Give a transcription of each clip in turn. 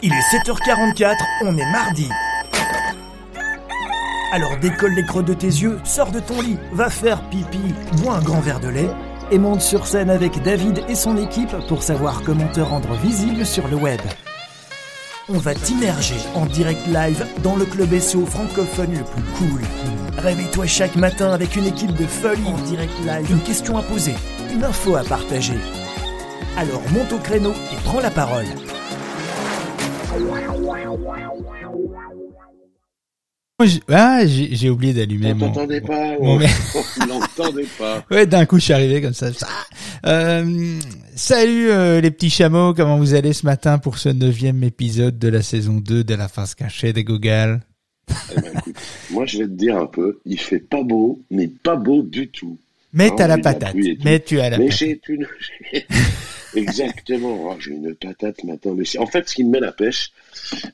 Il est 7h44, on est mardi. Alors décolle les creux de tes yeux, sors de ton lit, va faire pipi, bois un grand verre de lait et monte sur scène avec David et son équipe pour savoir comment te rendre visible sur le web. On va t'immerger en direct live dans le club SEO francophone le plus cool. Réveille-toi chaque matin avec une équipe de folie en direct live, une question à poser, une info à partager. Alors monte au créneau et prends la parole. Ah, j'ai oublié d'allumer On mon... t'entendait pas, mon- l'entendait pas. Ouais, d'un coup, je suis arrivé comme ça. Euh, salut euh, les petits chameaux, comment vous allez ce matin pour ce neuvième épisode de la saison 2 de la face cachée des Google Eh ben, écoute, moi je vais te dire un peu, il fait pas beau, mais pas beau du tout. Mets Ah, à la la patate, mets tu à la mais patate. j'ai une... Exactement, Oh, j'ai une patate matin. Mais en fait, ce qui me met la pêche,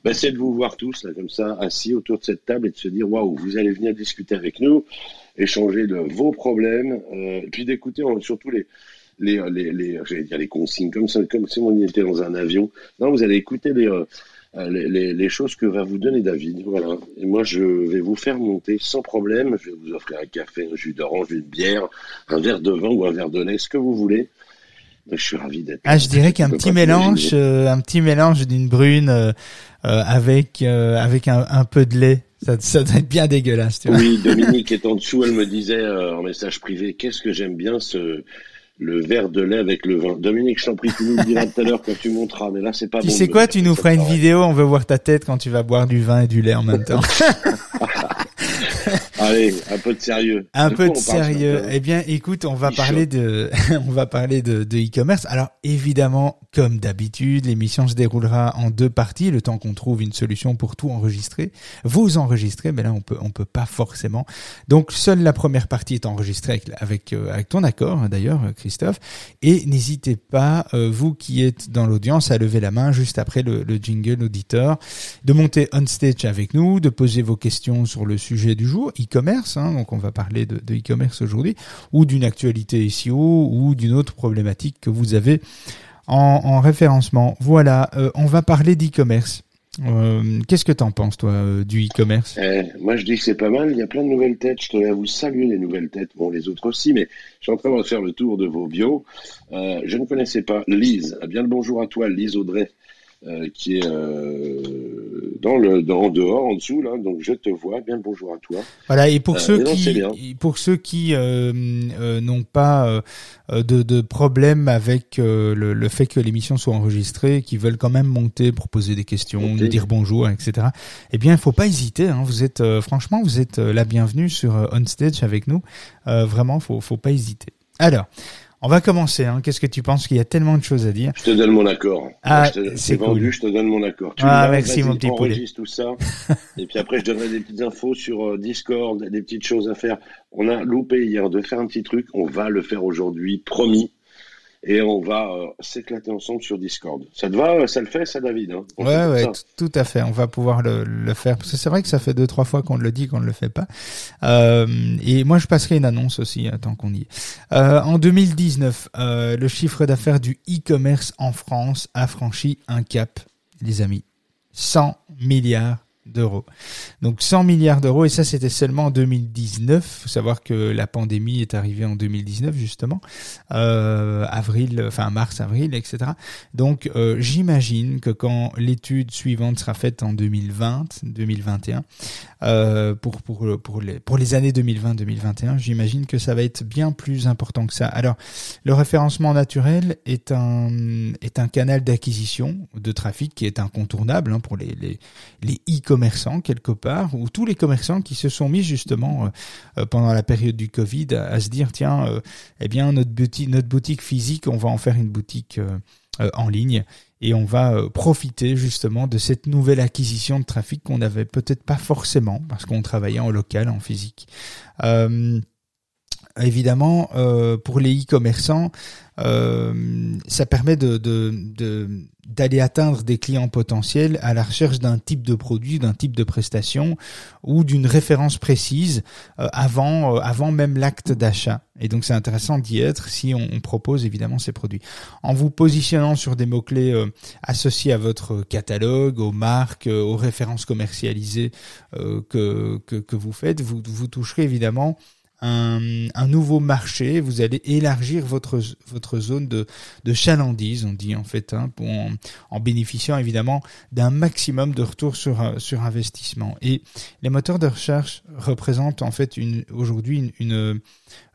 ben, c'est de vous voir tous, là, comme ça, assis autour de cette table et de se dire, waouh, vous allez venir discuter avec nous, échanger de vos problèmes, euh, et puis d'écouter euh, surtout les, les, les, les, j'allais dire les consignes, comme ça, comme si on était dans un avion. Non, vous allez écouter euh, euh, les, les, les choses que va vous donner David. Voilà. Et moi, je vais vous faire monter sans problème. Je vais vous offrir un café, un jus d'orange, une bière, un verre de vin ou un verre de lait, ce que vous voulez. Donc, je suis ravi d'être. Ah, je dirais qu'un petit mélange, euh, un petit mélange d'une brune euh, euh, avec euh, avec un, un peu de lait. Ça, ça doit être bien dégueulasse, tu vois. Oui, Dominique est en dessous. Elle me disait euh, en message privé, qu'est-ce que j'aime bien ce le verre de lait avec le vin? Dominique, je t'en prie, tu nous le diras tout à l'heure quand tu monteras. Mais là, c'est pas Tu bon. sais de quoi, tu nous feras une pareil. vidéo, on veut voir ta tête quand tu vas boire du vin et du lait en même temps. Allez, un peu de sérieux. Un De peu de sérieux. Eh bien, écoute, on va Il parler de, on va parler de, de e-commerce. Alors, évidemment, comme d'habitude, l'émission se déroulera en deux parties, le temps qu'on trouve une solution pour tout enregistrer. Vous enregistrez, mais là, on peut, on peut pas forcément. Donc, seule la première partie est enregistrée avec, avec, euh, avec ton accord, d'ailleurs, Christophe. Et n'hésitez pas, euh, vous qui êtes dans l'audience, à lever la main juste après le, le jingle auditeur, de monter on stage avec nous, de poser vos questions sur le sujet du jour, e-commerce, hein, donc on va parler de, e-commerce aujourd'hui, ou d'une actualité SEO, ou d'une autre problématique que vous avez en, en référencement. Voilà, euh, on va parler d'e-commerce. Euh, Qu'est-ce que t'en penses, toi, euh, du e-commerce? Eh, moi, je dis que c'est pas mal. Il y a plein de nouvelles têtes. Je tenais à vous saluer les nouvelles têtes. Bon, les autres aussi, mais je suis en train de faire le tour de vos bios. Je ne connaissais pas Lise. Eh Bien le bonjour à toi, Lise Audrey, euh, qui est euh, dans le dans en dehors, en dessous là. Donc je te vois. Bien bonjour à toi. Voilà, et pour Euh, ceux non, qui, pour ceux qui euh, euh, n'ont pas de, de problème avec euh, le, le fait que l'émission soit enregistrée, qui veulent quand même monter pour poser des questions, nous dire bonjour, etc. Eh bien, il faut pas hésiter. Hein, vous êtes, euh, franchement, vous êtes la bienvenue sur On Stage avec nous. Euh, vraiment, faut, faut pas hésiter. Alors, on va commencer. Hein. Qu'est-ce que tu penses qu'il y a tellement de choses à dire Je te donne mon accord. Ah, c'est vendu, cool. je te donne mon accord. Tu Ah, me merci, mon petit poulet. tout ça. et puis après, je donnerai des petites infos sur euh, Discord, des petites choses à faire. On a loupé hier de faire un petit truc. On va le faire aujourd'hui, promis. Et on va euh, s'éclater ensemble sur Discord. Ça te va euh, Ça le fait, ça, David hein? On Ouais, ouais, tout à fait. On va pouvoir le, le faire parce que c'est vrai que ça fait deux, trois fois qu'on le dit, qu'on ne le fait pas. Euh, et moi, je passerai une annonce aussi tant qu'on y est. Euh, en 2019, euh, le chiffre d'affaires du e-commerce en France a franchi un cap, les amis, 100 milliards d'euros. Donc 100 milliards d'euros et ça c'était seulement en 2019. Faut savoir que la pandémie est arrivée en 2019 justement, euh, avril, enfin mars, avril, etc. Donc euh, j'imagine que quand l'étude suivante sera faite en 2020, 2021, euh, pour pour pour les pour les années 2020-2021, j'imagine que ça va être bien plus important que ça. Alors le référencement naturel est un est un canal d'acquisition de trafic qui est incontournable hein, pour les les les e-commerçants quelque part ou tous les commerçants qui se sont mis justement euh, euh, pendant la période du Covid à, se dire tiens euh, eh bien notre boutique notre boutique physique on va en faire une boutique euh, en ligne et on va profiter justement de cette nouvelle acquisition de trafic qu'on n'avait peut-être pas forcément parce qu'on travaillait en local, en physique. Euh, évidemment, euh, pour les e-commerçants, euh, ça permet de, de, de d'aller atteindre des clients potentiels à la recherche d'un type de produit, d'un type de prestation ou d'une référence précise euh, avant, euh, avant même l'acte d'achat. Et donc c'est intéressant d'y être si on, propose évidemment ces produits. En vous positionnant sur des mots-clés euh, associés à votre catalogue, aux marques, aux références commercialisées que, que, que, vous faites, vous, vous toucherez évidemment un, nouveau marché, vous allez élargir votre votre zone de, de chalandise, on dit en fait, hein, en, bénéficiant évidemment d'un maximum de retour sur sur investissement. Et les moteurs de recherche représentent en fait aujourd'hui une,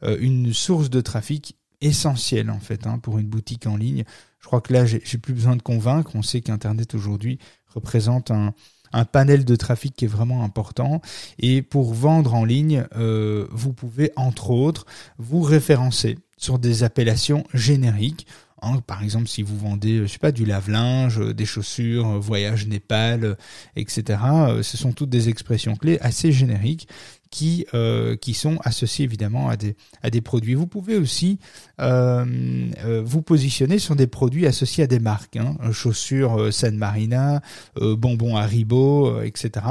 euh, une source de trafic essentielle en fait hein, pour une boutique en ligne. Je crois que là j'ai plus besoin de convaincre. On sait qu'Internet aujourd'hui représente un un panel de trafic qui est vraiment important. Et pour vendre en ligne, euh, vous pouvez entre autres vous référencer sur des appellations génériques. Hein, par exemple, si vous vendez, je sais pas, du lave-linge, des chaussures, voyage Népal, etc. Euh, ce sont toutes des expressions clés assez génériques qui euh, qui sont associés évidemment à des à des produits. Vous pouvez aussi euh, euh vous positionner sur des produits associés à des marques, hein, chaussures euh, San Marina, euh, bonbons Haribo, etc.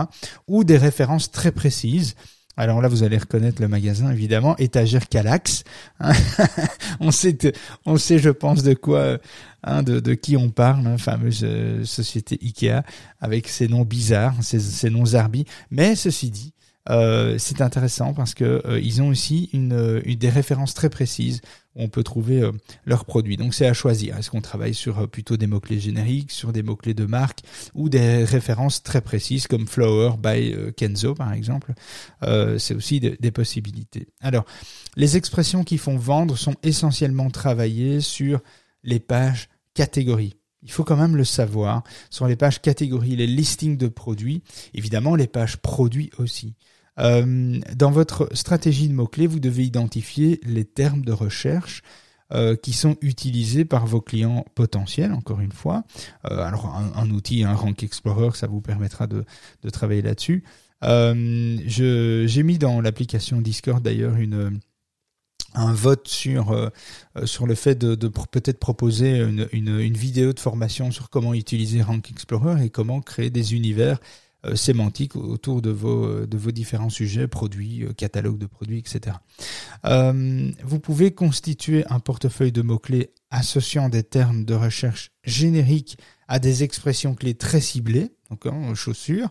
Ou des références très précises. Alors là, vous allez reconnaître le magasin, évidemment, étagère Calax. Hein. on sait, on sait, je pense, de quoi, hein, de, de, qui on parle, hein, fameuse société Ikea, avec ses noms bizarres, ses, ses noms zarbi. Mais ceci dit, euh, c'est intéressant parce que euh, ils ont aussi une, des références très précises où on peut trouver euh, leurs produits. Donc c'est à choisir. Est-ce qu'on travaille sur plutôt des mots-clés génériques, sur des mots-clés de marque ou des références très précises comme Flower by Kenzo par exemple. c'est aussi des possibilités. Alors, les expressions qui font vendre sont essentiellement travaillées sur les pages catégories. Il faut quand même le savoir. Sur les pages catégories, les listings de produits, évidemment les pages produits aussi. Euh, dans votre stratégie de mots-clés, vous devez identifier les termes de recherche euh, qui sont utilisés par vos clients potentiels, encore une fois. Euh, alors un, outil, un Rank Explorer, ça vous permettra de, de travailler là-dessus. J'ai mis dans l'application Discord d'ailleurs une un vote sur sur le fait de, peut-être proposer une, une, vidéo de formation sur comment utiliser Rank Explorer et comment créer des univers sémantique autour de vos, de vos différents sujets, produits, euh, catalogues de produits, etc. Euh, vous pouvez constituer un portefeuille de mots-clés associant des termes de recherche génériques à des expressions clés très ciblées, donc hein, chaussures,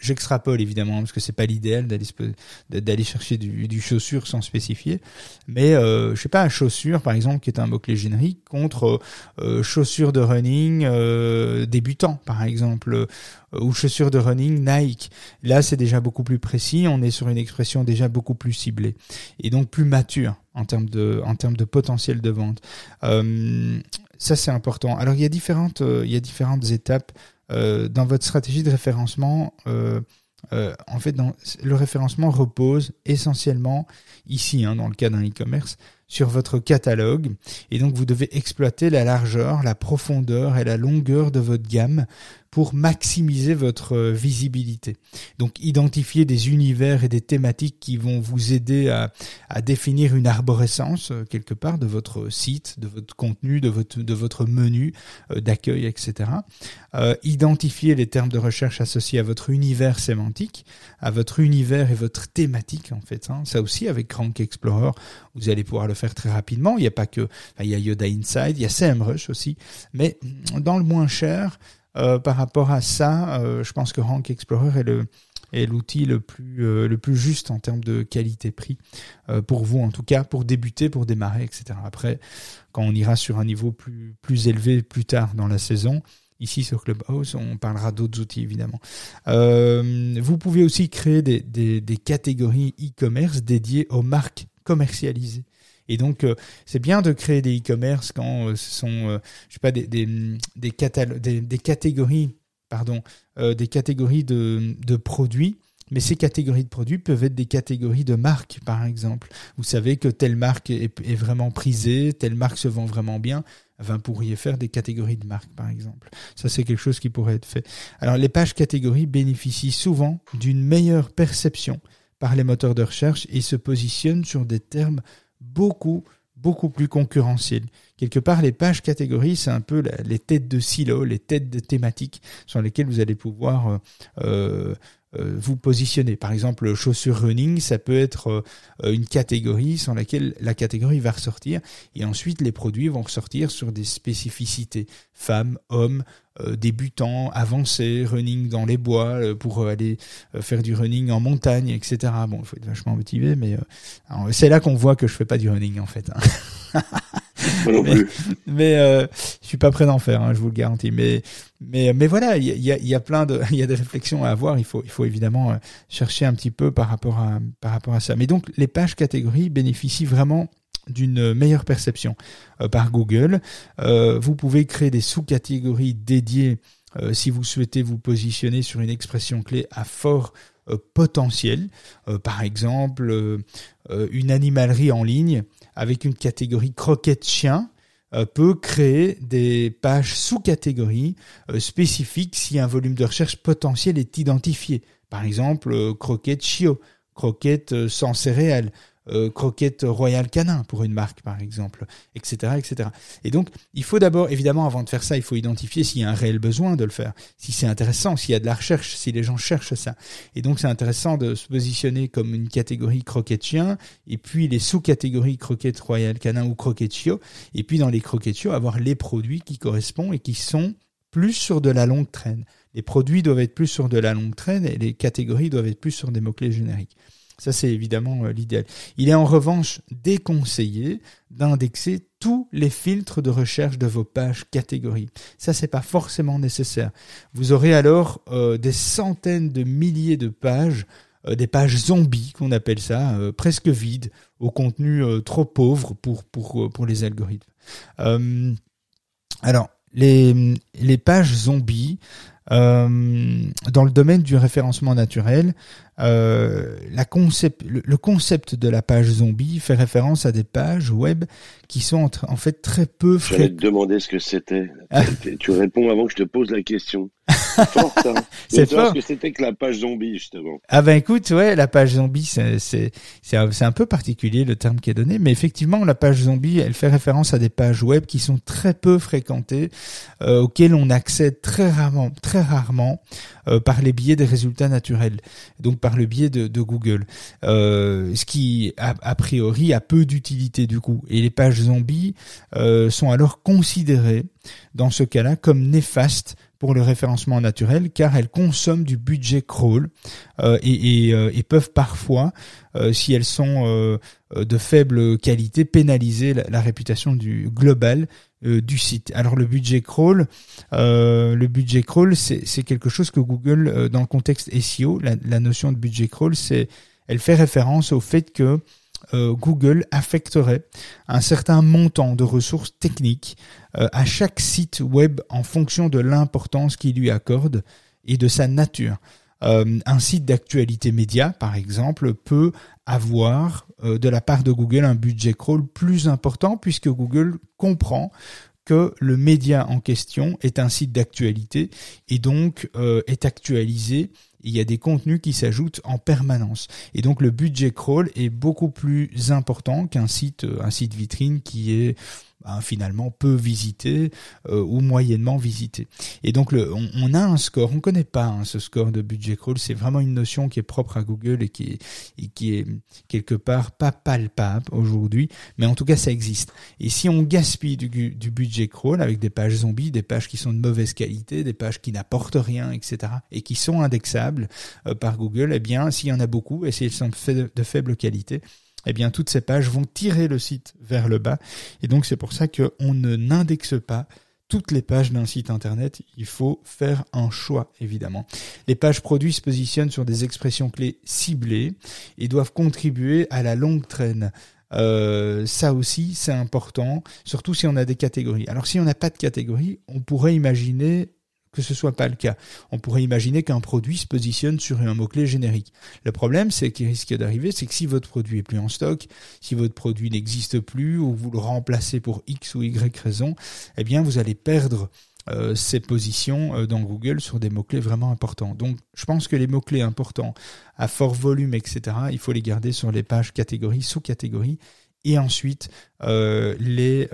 J'extrapole évidemment parce que c'est pas l'idéal d'aller chercher du, du, chaussure sans spécifier, mais euh, je sais pas, chaussure par exemple qui est un mot clé générique contre euh, chaussures de running euh, débutant par exemple euh, ou chaussures de running Nike. Là c'est déjà beaucoup plus précis, on est sur une expression déjà beaucoup plus ciblée et donc plus mature en termes de en termes de potentiel de vente. Euh, ça c'est important. Alors il y a différentes il y a différentes étapes euh, dans votre stratégie de référencement, euh, euh, en fait, le référencement repose essentiellement ici, hein, dans le cas d'un e-commerce, sur votre catalogue. Et donc, vous devez exploiter la largeur, la profondeur et la longueur de votre gamme pour maximiser votre euh, visibilité. Donc identifier des univers et des thématiques qui vont vous aider à, à définir une arborescence euh, quelque part de votre site, de votre contenu, de votre, de votre menu euh, d'accueil, etc. Euh, identifier les termes de recherche associés à votre univers sémantique, à votre univers et votre thématique en fait. Hein. Ça aussi avec Crank Explorer, vous allez pouvoir le faire très rapidement. Il n'y a pas que, il y a Yoda Inside, il y a SEMrush aussi, mais dans le moins cher, euh, par rapport à ça, euh, je pense que Rank Explorer est l'outil le plus euh, le plus juste en termes de qualité-prix pour vous en tout cas pour débuter, pour démarrer, etc. Après, quand on ira sur un niveau plus élevé plus tard dans la saison, Ici sur Clubhouse, on parlera d'autres outils évidemment. vous pouvez aussi créer des catégories e-commerce dédiées aux marques commercialisées. Et donc, euh, c'est bien de créer des e-commerce quand euh, ce sont, euh, je sais pas, des, catégories, pardon, des catégories de, produits. Mais ces catégories de produits peuvent être des catégories de marques, par exemple. Vous savez que telle marque est vraiment prisée, telle marque se vend vraiment bien. Vous pourriez faire des catégories de marques, par exemple. Ça, c'est quelque chose qui pourrait être fait. Alors, les pages catégories bénéficient souvent d'une meilleure perception par les moteurs de recherche et se positionnent sur des termes beaucoup, beaucoup plus concurrentiel. quelque part, les pages catégories, c'est un peu les têtes de silo, les têtes de thématiques sur lesquelles vous allez pouvoir euh, euh, vous positionner. Par exemple, chaussures running, ça peut être euh, une catégorie sur laquelle la catégorie va ressortir et ensuite les produits vont ressortir sur des spécificités femmes, hommes, euh, débutants, avancés, running dans les bois pour aller faire du running en montagne, etc. Bon, il faut être vachement motivé, mais c'est là qu'on voit que je fais pas du running en fait. Hein. mais, mais euh, je suis pas prêt d'en faire, hein, je vous le garantis. Mais mais mais voilà, il y a, y a plein de il y a des réflexions à avoir. Il faut il faut évidemment euh, chercher un petit peu par rapport à par rapport à ça. Mais donc les pages catégories bénéficient vraiment d'une meilleure perception euh, par Google. Vous pouvez créer des sous-catégories dédiées si vous souhaitez vous positionner sur une expression clé à fort potentiel. par exemple, une animalerie en ligne avec une catégorie croquette chien euh, peut créer des pages sous-catégories euh, spécifiques si un volume de recherche potentiel est identifié. Par exemple, euh, croquette chio, croquette sans céréales, euh, croquette Royal Canin pour une marque par exemple, etc., etc. Et donc, il faut d'abord, évidemment, avant de faire ça, il faut identifier s'il y a un réel besoin de le faire, si c'est intéressant, s'il y a de la recherche, si les gens cherchent ça. Et donc, c'est intéressant de se positionner comme une catégorie croquette chien, et puis les sous-catégories croquette Royal Canin ou croquette chio, et puis dans les croquettes chio, avoir les produits qui correspondent et qui sont plus sur de la longue traîne. Les produits doivent être plus sur de la longue traîne et les catégories doivent être plus sur des mots-clés génériques. Ça, c'est évidemment euh, l'idéal. Il est en revanche déconseillé d'indexer tous les filtres de recherche de vos pages catégories. Ça, c'est pas forcément nécessaire. Vous aurez alors euh, des centaines de milliers de pages, euh, des pages zombies qu'on appelle ça, presque vides, au contenu trop pauvre pour pour pour les algorithmes. alors les les pages zombies, dans le domaine du référencement naturel, euh, la concept, le, concept de la page zombie fait référence à des pages web qui sont en, fait très peu. Je te demander ce que c'était. tu réponds avant que je te pose la question. C'est fort. C'est fort. ce que c'était que la page zombie, justement. Ah ben écoute, ouais, la page zombie, c'est c'est un, peu particulier le terme qui est donné, mais effectivement, la page zombie, elle fait référence à des pages web qui sont très peu fréquentées, euh, auxquelles on accède très rarement, très rarement, euh, par les biais des résultats naturels, donc par le biais de, de Google, euh, ce qui a, a, priori a peu d'utilité du coup. Et les pages zombies euh, sont alors considérées dans ce cas-là comme néfastes pour le référencement naturel car elles consomment du budget crawl euh, euh, et, peuvent parfois, euh, si elles sont de faible qualité, pénaliser la, la réputation du global du site. Alors le budget crawl, le budget crawl, c'est quelque chose que Google, dans le contexte SEO, la, la notion de budget crawl, c'est, elle fait référence au fait que euh, Google affecterait un certain montant de ressources techniques euh, à chaque site web en fonction de l'importance qu'il lui accorde et de sa nature. Euh, un site d'actualité média, par exemple, peut avoir de la part de Google un budget crawl plus important puisque Google comprend que le média en question est un site d'actualité et donc est actualisé il y a des contenus qui s'ajoutent en permanence. Et donc le budget crawl est beaucoup plus important qu'un site, un site vitrine qui est ben, finalement peu visité euh, ou moyennement visité. Et donc on, a un score, on connaît pas hein, ce score de budget crawl, c'est vraiment une notion qui est propre à Google et qui est, quelque part pas palpable aujourd'hui, mais en tout cas ça existe. Et si on gaspille du, du budget crawl avec des pages zombies, des pages qui sont de mauvaise qualité, des pages qui n'apportent rien, etc., et qui sont indexables euh, par Google, eh bien s'il y en a beaucoup et si elles sont de faible qualité, eh bien toutes ces pages vont tirer le site vers le bas. Et donc c'est pour ça qu'on ne n'indexe pas toutes les pages d'un site internet, il faut faire un choix évidemment. Les pages produits se positionnent sur des expressions clés ciblées et doivent contribuer à la longue traîne. Euh, ça aussi c'est important, surtout si on a des catégories. Alors si on n'a pas de catégorie, on pourrait imaginer que ce soit pas le cas. On pourrait imaginer qu'un produit se positionne sur un mot-clé générique. Le problème, c'est qu'il risque d'arriver, c'est que si votre produit est plus en stock, si votre produit n'existe plus, ou vous le remplacez pour X ou Y raison, eh bien, vous allez perdre euh, ces positions euh, dans Google sur des mots-clés vraiment importants. Donc, je pense que les mots-clés importants à fort volume, etc., il faut les garder sur les pages catégories, sous-catégories, et ensuite les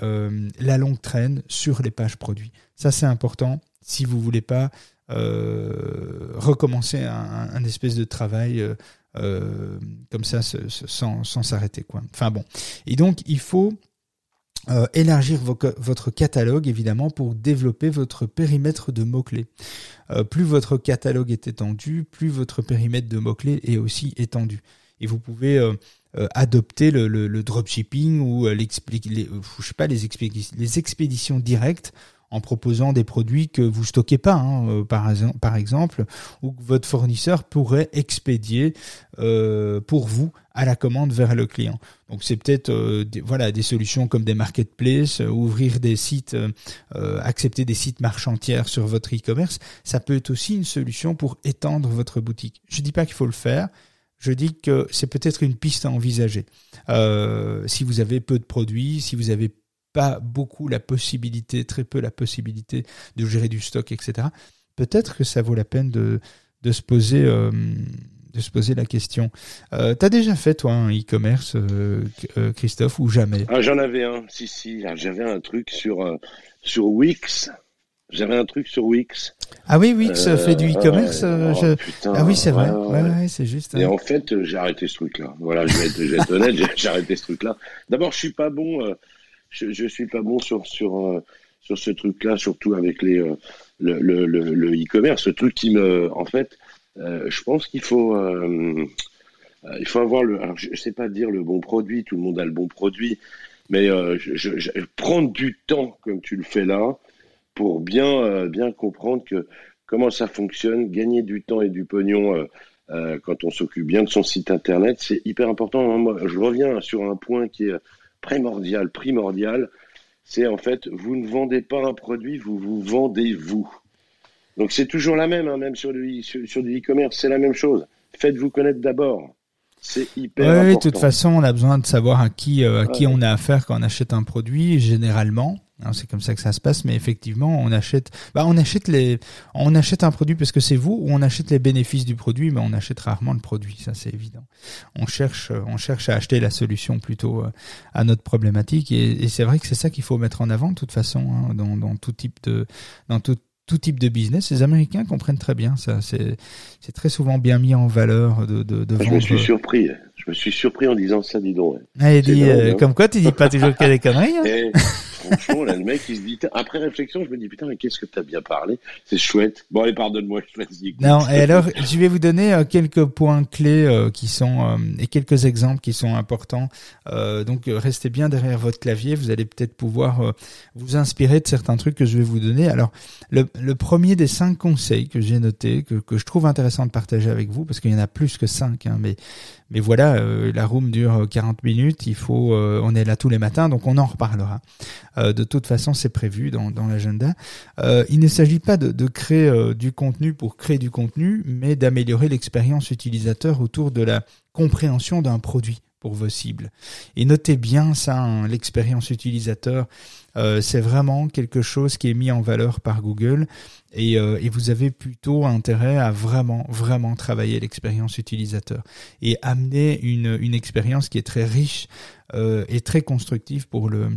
la longue traîne sur les pages produits. Ça c'est important si vous voulez pas recommencer un, espèce de travail comme ça sans s'arrêter quoi. Enfin bon. Et donc il faut euh, élargir votre catalogue évidemment pour développer votre périmètre de mots-clés. Euh, plus votre catalogue est étendu, plus votre périmètre de mots-clés est aussi étendu. Et vous pouvez euh, adopter le, dropshipping ou je sais pas, les expéditions directes en proposant des produits que vous stockez pas, hein, euh, par, exemple, ou que votre fournisseur pourrait expédier euh, pour vous à la commande vers le client. Donc c'est peut-être euh, des, voilà des solutions comme des marketplaces, ouvrir des sites, accepter des sites marchandières sur votre e-commerce. Ça peut être aussi une solution pour étendre votre boutique. Je dis pas qu'il faut le faire. Je dis que c'est peut-être une piste à envisager. si vous avez peu de produits, si vous avez pas beaucoup la possibilité, très peu la possibilité de gérer du stock, etc. Peut-être que ça vaut la peine de, de se poser euh, de se poser la question. Euh, T'as déjà fait toi un e-commerce, euh, euh, Christophe, ou jamais? Ah, J'en avais un, si si, j'avais un truc sur sur Wix. J'avais un truc sur Wix. Ah oui, Wix fait du e-commerce. Oh, ah oui, c'est vrai. Ouais, ouais, c'est juste. Et en fait, j'ai arrêté ce truc-là. Voilà, je vais être, je vais être honnête, j'ai arrêté ce truc-là. D'abord, je suis pas bon je, je suis pas bon sur sur euh, sur ce truc-là, surtout avec les euh, le e-commerce, ce truc qui me, en fait, euh, je pense qu'il faut il faut avoir le, alors je, sais pas dire le bon produit, tout le monde a le bon produit, mais je, prendre du temps comme tu le fais là pour bien bien comprendre que comment ça fonctionne, gagner du temps et du pognon. Quand on s'occupe bien de son site internet, c'est hyper important. Moi, je reviens sur un point qui est primordial, primordial, c'est en fait, vous ne vendez pas un produit, vous vous vendez vous. Donc c'est toujours la même, hein, même sur, le, sur, du e-commerce, c'est la même chose. Faites-vous connaître d'abord. C'est hyper important. Oui, de toute façon, on a besoin de savoir à qui, euh, à qui on a affaire quand on achète un produit, généralement. Hein, c'est comme ça que ça se passe, mais effectivement, on achète, bah, on achète les, on achète un produit parce que c'est vous, ou on achète les bénéfices du produit, mais on achète rarement le produit, ça c'est évident. On cherche, on cherche à acheter la solution plutôt euh, à notre problématique, et, c'est vrai que c'est ça qu'il faut mettre en avant de toute façon hein, dans, dans tout type de, dans tout tout type de business. Les Américains comprennent très bien ça. C'est, c'est très souvent bien mis en valeur de, de, de Je me suis surpris. Je me suis surpris en disant ça, dis donc. Ah, il dit, euh, hein. comme quoi, tu dis pas toujours a des conneries. Hein eh, là, le mec, il se dit, après réflexion, je me dis, putain, mais qu'est-ce que t'as bien parlé? C'est chouette. Bon, allez, pardonne-moi, je choisis. Non, et alors, je vais vous donner euh, quelques points clés euh, qui sont, et quelques exemples qui sont importants. donc, restez bien derrière votre clavier. Vous allez peut-être pouvoir vous inspirer de certains trucs que je vais vous donner. Alors, le, le premier des cinq conseils que j'ai notés, que, que je trouve intéressant de partager avec vous, parce qu'il y en a plus que cinq, hein, mais mais voilà, euh, la room dure 40 minutes, il faut, euh, on est là tous les matins, donc on en reparlera. Euh, de toute façon, c'est prévu dans, l'agenda. il ne s'agit pas de, créer du contenu pour créer du contenu, mais d'améliorer l'expérience utilisateur autour de la compréhension d'un produit pour vos cibles. Et notez bien ça, hein, l'expérience utilisateur, euh, c'est vraiment quelque chose qui est mis en valeur par Google et, euh, vous avez plutôt intérêt à vraiment, vraiment travailler l'expérience utilisateur et amener une, expérience qui est très riche euh, et très constructive pour le,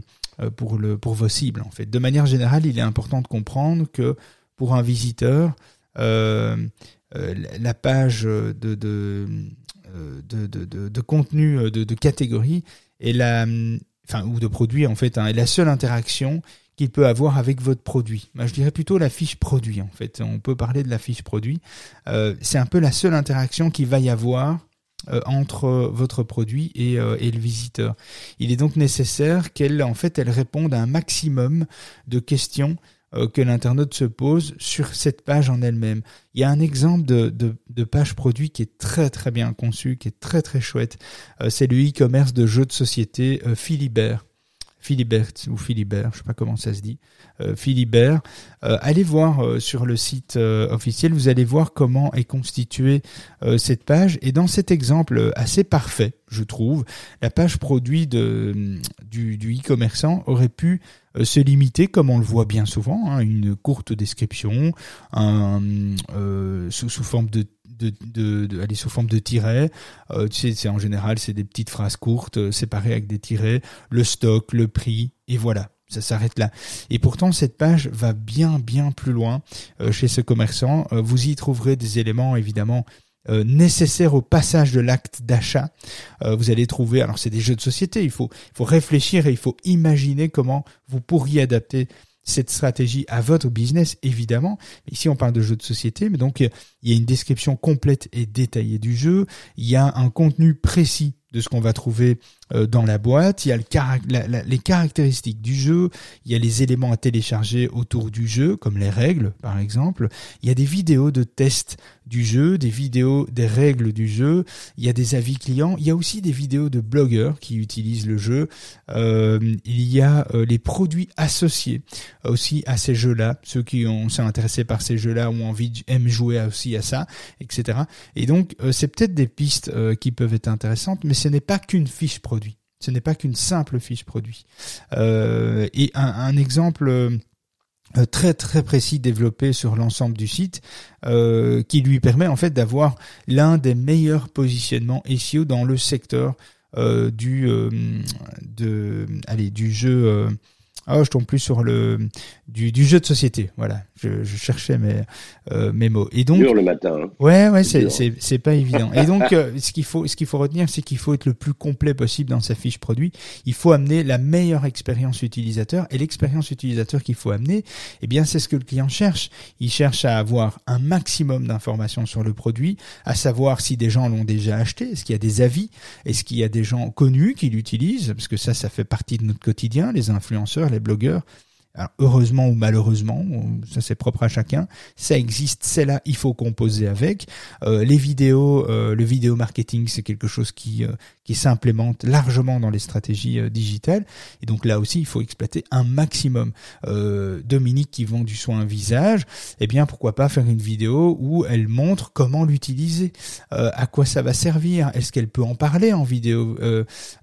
pour le, pour vos cibles en fait. De manière générale, il est important de comprendre que pour un visiteur, la page de, de euh, de, de, contenu, euh, de, de catégorie, et la, enfin, ou de produit en fait, hein, est la seule interaction qu'il peut avoir avec votre produit. Je dirais plutôt la fiche produit en fait. On peut parler de la fiche produit. Euh, c'est un peu la seule interaction qu'il va y avoir entre votre produit et, et, le visiteur. Il est donc nécessaire qu'elle en fait elle réponde à un maximum de questions euh, que l'internaute se pose sur cette page en elle-même. Il y a un exemple de, de, page produit qui est très très bien conçu, qui est très très chouette. Euh, c'est le e-commerce de jeux de société euh, Philibert. Philibert ou Philibert, je sais pas comment ça se dit, euh, Philibert. allez voir sur le site officiel, vous allez voir comment est constituée cette page. Et dans cet exemple assez parfait, je trouve, la page produit du, du e-commerçant aurait pu euh, se limiter, comme on le voit bien souvent, à hein, une courte description, euh, sous, sous, forme de, de, de, sous forme de tirets. Euh, tu sais, c'est en général c'est des petites phrases courtes euh, séparées avec des tirets, le stock, le prix et voilà. Ça s'arrête là. Et pourtant, cette page va bien, bien plus loin euh, chez ce commerçant. vous y trouverez des éléments, évidemment, nécessaires au passage de l'acte d'achat. vous allez trouver, alors c'est des jeux de société, il faut, il faut réfléchir et il faut imaginer comment vous pourriez adapter cette stratégie à votre business, évidemment. Ici, on parle de jeu de société, mais donc il y a une description complète et détaillée du jeu. Il y a un contenu précis de ce qu'on va trouver euh, dans la boîte, il y a le les caractéristiques du jeu, il y a les éléments à télécharger autour du jeu, comme les règles par exemple, il y a des vidéos de tests du jeu, des vidéos des règles du jeu, il y a des avis clients, il y a aussi des vidéos de blogueurs qui utilisent le jeu, euh, il y a euh, les produits associés aussi à ces jeux-là, ceux qui ont sont intéressés par ces jeux-là ont envie aiment jouer aussi à ça, etc. Et donc c'est peut-être des pistes qui peuvent être intéressantes, mais ce n'est pas qu'une fiche produit ce n'est pas qu'une simple fiche produit. Euh, et un, exemple euh, très très précis développé sur l'ensemble du site euh, qui lui permet en fait d'avoir l'un des meilleurs positionnements SEO dans le secteur du allez du jeu oh je tombe plus sur le du, du jeu de société. Voilà, je, je cherchais mes euh, mes mots. Et donc le matin. Hein. Ouais, ouais, c'est c'est c'est pas évident. Et donc euh, ce qu'il faut ce qu'il faut retenir, c'est qu'il faut être le plus complet possible dans sa fiche produit. Il faut amener la meilleure expérience utilisateur et l'expérience utilisateur qu'il faut amener, eh bien c'est ce que le client cherche. Il cherche à avoir un maximum d'informations sur le produit, à savoir si des gens l'ont déjà acheté, est-ce qu'il y a des avis, est-ce qu'il y a des gens connus qui l'utilisent, parce que ça, ça fait partie de notre quotidien, les influenceurs, les blogueurs alors, heureusement ou malheureusement, ça c'est propre à chacun, ça existe, c'est là, il faut composer avec. Euh, les vidéos, euh, le vidéo marketing, c'est quelque chose qui euh, qui s'implémente largement dans les stratégies euh, digitales. Et donc là aussi, il faut exploiter un maximum. Dominique qui vend du soin visage, eh bien pourquoi pas faire une vidéo où elle montre comment l'utiliser, à quoi ça va servir, est-ce qu'elle peut en parler en vidéo,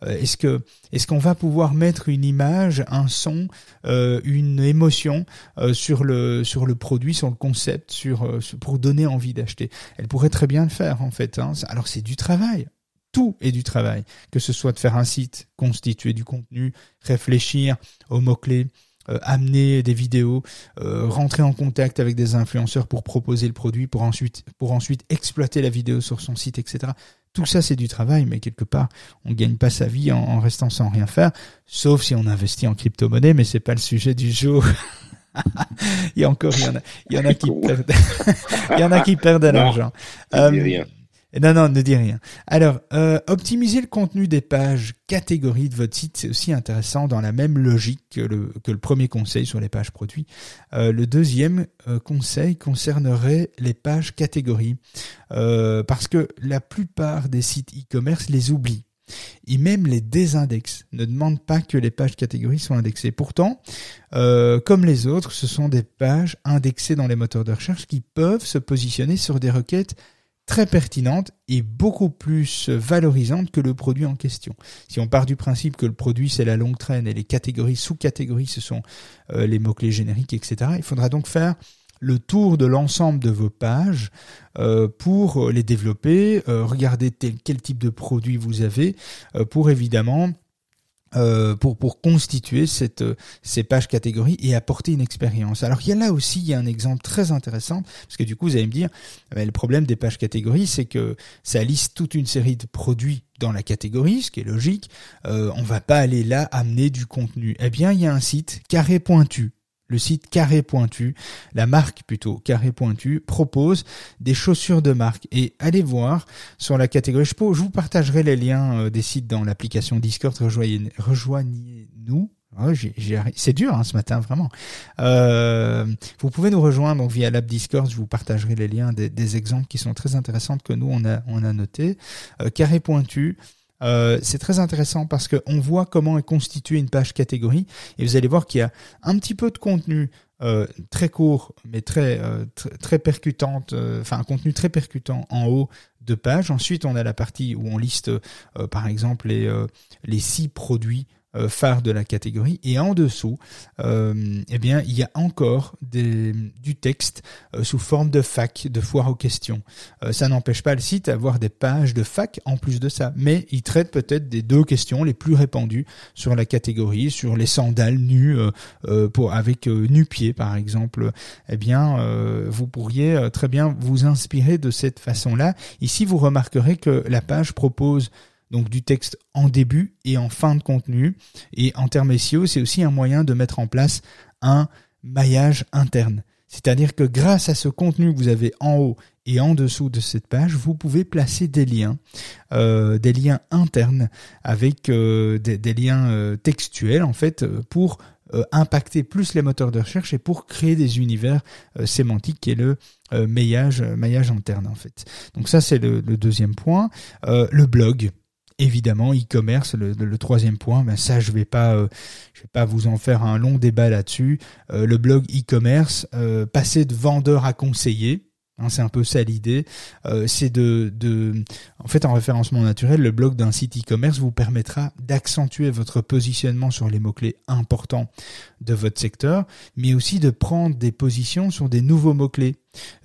est-ce que est-ce qu'on va pouvoir mettre une image, un son, une une émotion euh, sur le sur le produit, sur le concept, euh, pour donner envie d'acheter. Elle pourrait très bien le faire en fait. Hein. Alors c'est du travail. Tout est du travail, que ce soit de faire un site, constituer du contenu, réfléchir aux mots-clés, euh, amener des vidéos, rentrer en contact avec des influenceurs pour proposer le produit, pour ensuite exploiter la vidéo sur son site, etc. Tout ça, c'est du travail, mais quelque part, on gagne pas sa vie en, restant sans rien faire, sauf si on investit en crypto-monnaie, mais c'est pas le sujet du jour. il y a encore, il y en a, il y en a qui perdent, il y en a qui perdent de l'argent. Non, non, ne dis rien. Alors, euh, optimiser le contenu des pages catégories de votre site, c'est aussi intéressant dans la même logique que le, premier conseil sur les pages produits. Euh, le deuxième euh, conseil concernerait les pages catégories, parce que la plupart des sites e-commerce les oublient. Et même les désindexes ne demandent pas que les pages catégories soient indexées. Pourtant, comme les autres, ce sont des pages indexées dans les moteurs de recherche qui peuvent se positionner sur des requêtes très pertinente et beaucoup plus valorisante que le produit en question. Si on part du principe que le produit c'est la longue traîne et les catégories, sous-catégories ce sont euh, les mots-clés génériques, etc., il faudra donc faire le tour de l'ensemble de vos pages euh, pour les développer, euh, regarder quel type de produit vous avez, pour évidemment euh, pour pour constituer cette ces pages catégories et apporter une expérience. Alors il y a là aussi il y a un exemple très intéressant parce que du coup vous allez me dire ben, le problème des pages catégories c'est que ça liste toute une série de produits dans la catégorie, ce qui est logique. Euh, on va pas aller là amener du contenu. Eh bien il y a un site carré pointu le site Carré Pointu, la marque plutôt Carré Pointu, propose des chaussures de marque. Et allez voir sur la catégorie, je, vous partagerai les liens euh, des sites dans l'application Discord, rejoignez-nous. Oh, c'est dur hein, ce matin, vraiment. Euh, vous pouvez nous rejoindre donc, via l'app Discord, je vous partagerai les liens des, exemples qui sont très intéressants que nous, on a, on a notés. Euh, Carré Pointu, euh, c'est très intéressant parce qu'on voit comment est constituée une page catégorie et vous allez voir qu'il y a un petit peu de contenu euh, très court mais très euh, très, très percutant en haut de page. Ensuite, on a la partie où on liste par exemple les six produits phare de la catégorie. Et en dessous euh, eh bien il y a encore du texte euh, sous forme de fac de foire aux questions. Ça n'empêche pas le site d'avoir des pages de fac en plus de ça. Mais il traite peut-être des deux questions les plus répandues sur la catégorie sur les sandales nues pour avec nu-pied par exemple. Eh bien vous pourriez très bien vous inspirer de cette façon là ici vous remarquerez que la page propose donc du texte en début et en fin de contenu. Et en termes SEO, c'est aussi un moyen de mettre en place un maillage interne. C'est-à-dire que grâce à ce contenu que vous avez en haut et en dessous de cette page, vous pouvez placer des liens, euh, des liens internes avec euh, des, liens euh, textuels en fait pour impacter plus les moteurs de recherche et pour créer des univers sémantiques qui est le maillage, maillage interne en fait. Donc ça c'est le, le, deuxième point. le blog évidemment e-commerce le, troisième point ben ça je vais pas euh, je vais pas vous en faire un long débat là-dessus. Euh, le blog e-commerce euh, passer de vendeur à conseiller Hein, c'est un peu ça l'idée. Euh, c'est de, de, en fait, en référencement naturel, le blog d'un site e-commerce vous permettra d'accentuer votre positionnement sur les mots-clés importants de votre secteur, mais aussi de prendre des positions sur des nouveaux mots-clés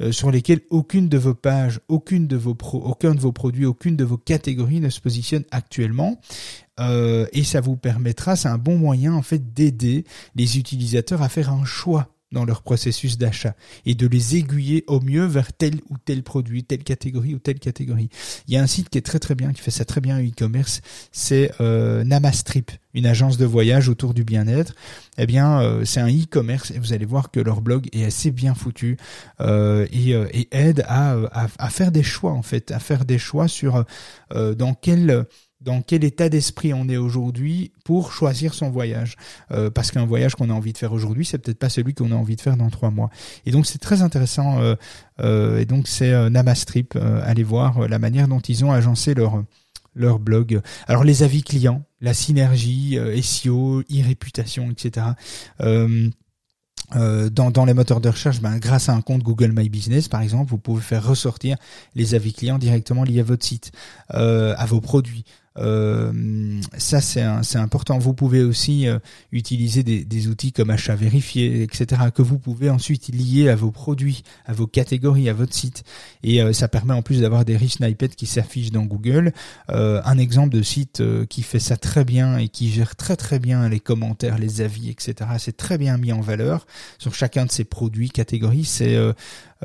euh, sur lesquels aucune de vos pages, aucune de vos pro, aucun de vos produits, aucune de vos catégories ne se positionne actuellement. Euh, et ça vous permettra, c'est un bon moyen en fait d'aider les utilisateurs à faire un choix dans leur processus d'achat et de les aiguiller au mieux vers tel ou tel produit, telle catégorie ou telle catégorie. Il y a un site qui est très très bien, qui fait ça très bien en e-commerce, c'est euh, Namastrip, une agence de voyage autour du bien-être. Eh bien, euh, c'est un e-commerce et vous allez voir que leur blog est assez bien foutu euh, et, euh, et, aide à, à, à, faire des choix en fait, à faire des choix sur dans quel dans quel état d'esprit on est aujourd'hui pour choisir son voyage. Euh, parce qu'un voyage qu'on a envie de faire aujourd'hui, c'est peut-être pas celui qu'on a envie de faire dans trois mois. Et donc c'est très intéressant. Euh, euh, et donc c'est Namastrip. allez voir la manière dont ils ont agencé leur leur blog. Alors les avis clients, la synergie, SEO, e-réputation, etc. dans, dans les moteurs de recherche, ben, grâce à un compte Google My Business, par exemple, vous pouvez faire ressortir les avis clients directement liés à votre site, à vos produits. Euh, ça, c'est important. Vous pouvez aussi euh, utiliser des, des, outils comme achat vérifié, etc., que vous pouvez ensuite lier à vos produits, à vos catégories, à votre site. Et euh, ça permet en plus d'avoir des rich snippets qui s'affichent dans Google. un exemple de site qui fait ça très bien et qui gère très très bien les commentaires, les avis, etc. C'est très bien mis en valeur sur chacun de ces produits, catégories. C'est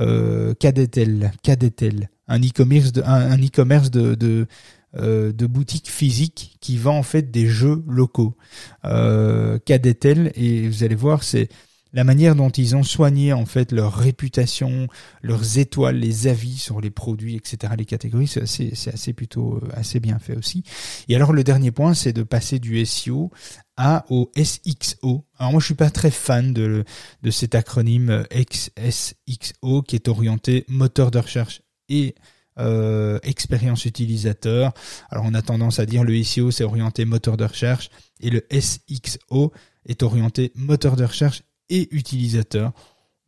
euh, Cadetel, Cadetel, un e-commerce de, e-commerce de, de euh, de boutiques physiques qui vend en fait des jeux locaux. Euh, Cadetel et vous allez voir c'est la manière dont ils ont soigné en fait leur réputation, leurs étoiles, les avis sur les produits, etc., les catégories, c'est assez, c'est assez plutôt euh, assez bien fait aussi. Et alors le dernier point, c'est de passer du SEO à au SXO. Alors moi je suis pas très fan de, de cet acronyme XSXO qui est orienté moteur de recherche et euh, expérience utilisateur. Alors on a tendance à dire le SEO c'est orienté moteur de recherche et le SXO est orienté moteur de recherche et utilisateur.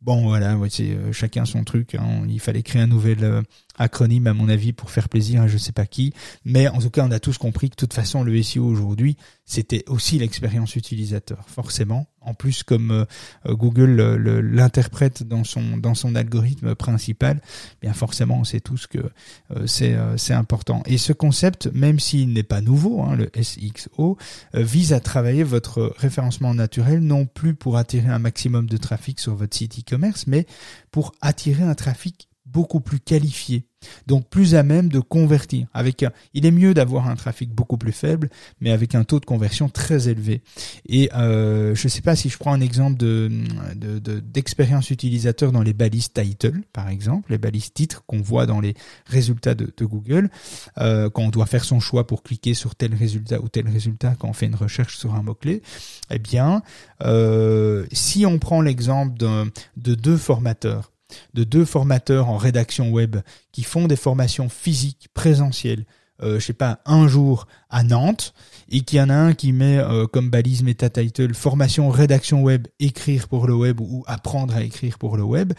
Bon voilà, c'est euh, chacun son truc. Hein. Il fallait créer un nouvel euh, acronyme à mon avis pour faire plaisir à je sais pas qui. Mais en tout cas, on a tous compris que de toute façon, le SEO aujourd'hui, c'était aussi l'expérience utilisateur, forcément. En plus, comme euh, Google l'interprète dans son dans son algorithme principal, bien forcément, on sait tous que euh, c'est euh, c'est important. Et ce concept, même s'il n'est pas nouveau, hein, le SXO, vise à travailler votre référencement naturel non plus pour attirer un maximum de trafic sur votre site e-commerce, mais pour attirer un trafic beaucoup plus qualifié, donc plus à même de convertir. Avec un, il est mieux d'avoir un trafic beaucoup plus faible, mais avec un taux de conversion très élevé. Et euh, je ne sais pas si je prends un exemple de d'expérience utilisateur dans les balises title, par exemple, les balises titres qu'on voit dans les résultats de, Google, euh, quand on doit faire son choix pour cliquer sur tel résultat ou tel résultat quand on fait une recherche sur un mot clé. Eh bien, euh, si on prend l'exemple de deux formateurs de deux formateurs en rédaction web qui font des formations physiques, présentielles, euh, je sais pas, un jour à Nantes, et qu'il y en a un qui met euh, comme balise meta title formation rédaction web écrire pour le web ou apprendre à écrire pour le web,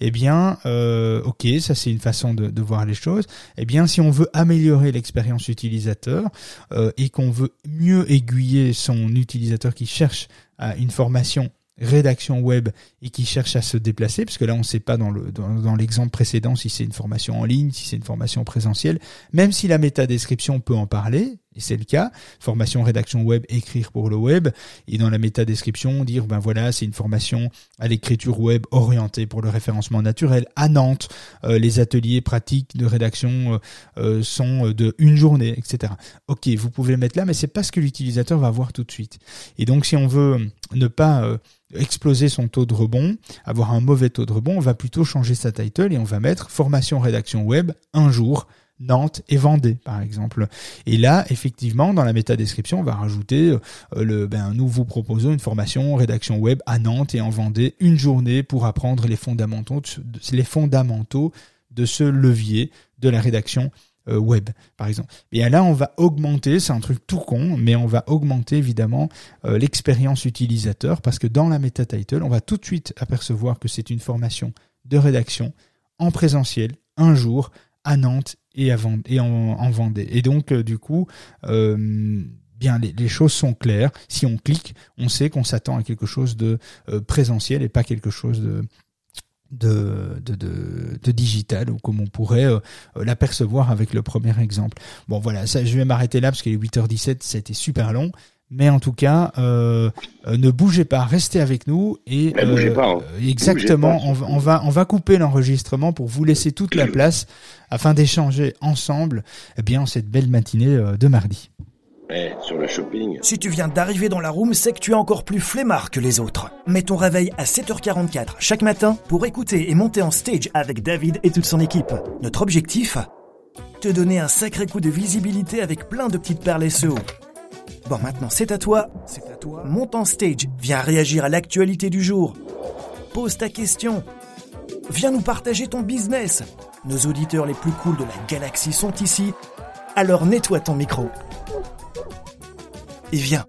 eh bien, euh, ok, ça c'est une façon de, de, voir les choses. Eh bien, si on veut améliorer l'expérience utilisateur euh, et qu'on veut mieux aiguiller son utilisateur qui cherche à une formation rédaction web et qui cherche à se déplacer, parce que là on ne sait pas dans le dans, l'exemple précédent si c'est une formation en ligne, si c'est une formation présentielle, même si la méta description peut en parler, et c'est le cas, formation rédaction web, écrire pour le web, et dans la méta description dire ben voilà c'est une formation à l'écriture web orientée pour le référencement naturel à Nantes, euh, les ateliers pratiques de rédaction euh, euh, sont de une journée, etc. Ok, vous pouvez le mettre là, mais c'est pas ce que l'utilisateur va voir tout de suite. Et donc si on veut ne pas exploser son taux de rebond, avoir un mauvais taux de rebond, on va plutôt changer sa title et on va mettre formation rédaction web un jour. Nantes et Vendée, par exemple. Et là, effectivement, dans la méta description, on va rajouter euh, le, ben, nous vous proposons une formation rédaction web à Nantes et en Vendée, une journée pour apprendre les fondamentaux, les fondamentaux de ce levier de la rédaction euh, web, par exemple. Et là, on va augmenter, c'est un truc tout con, mais on va augmenter évidemment euh, l'expérience utilisateur parce que dans la meta title, on va tout de suite apercevoir que c'est une formation de rédaction en présentiel, un jour, à Nantes et, à et en, Vendée. Et donc, euh, du coup, bien les, choses sont claires. Si on clique, on sait qu'on s'attend à quelque chose de présentiel et pas quelque chose de de, de, digital ou comme on pourrait euh, l'apercevoir avec le premier exemple. Bon voilà, ça, je vais m'arrêter là parce qu'il est 8h17, c'était super long. Mais en tout cas, euh, euh, ne bougez pas, restez avec nous et euh, pas, hein. exactement, On, on, va on va couper l'enregistrement pour vous laisser toute la place afin d'échanger ensemble, eh bien cette belle matinée de mardi. Sur le shopping. Si tu viens d'arriver dans la room, c'est que tu es encore plus flemmard que les autres. Mets ton réveil à 7h44 chaque matin pour écouter et monter en stage avec David et toute son équipe. Notre objectif? Te donner un sacré coup de visibilité avec plein de petites perles SEO. Bon, maintenant c'est à toi. C'est à toi. Monte en stage, viens réagir à l'actualité du jour. Pose ta question. Viens nous partager ton business. Nos auditeurs les plus cools de la galaxie sont ici. Alors nettoie ton micro et viens.